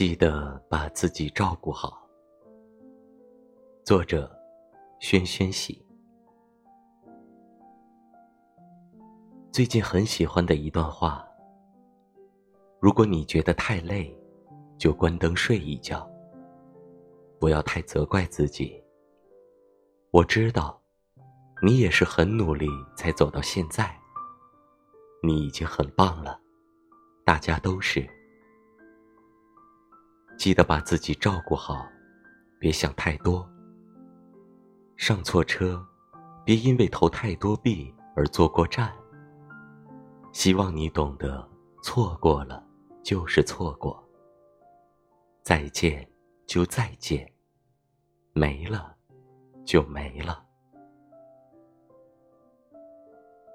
记得把自己照顾好。作者：轩轩喜。最近很喜欢的一段话：如果你觉得太累，就关灯睡一觉。不要太责怪自己。我知道，你也是很努力才走到现在。你已经很棒了，大家都是。记得把自己照顾好，别想太多。上错车，别因为投太多币而坐过站。希望你懂得，错过了就是错过。再见就再见，没了就没了。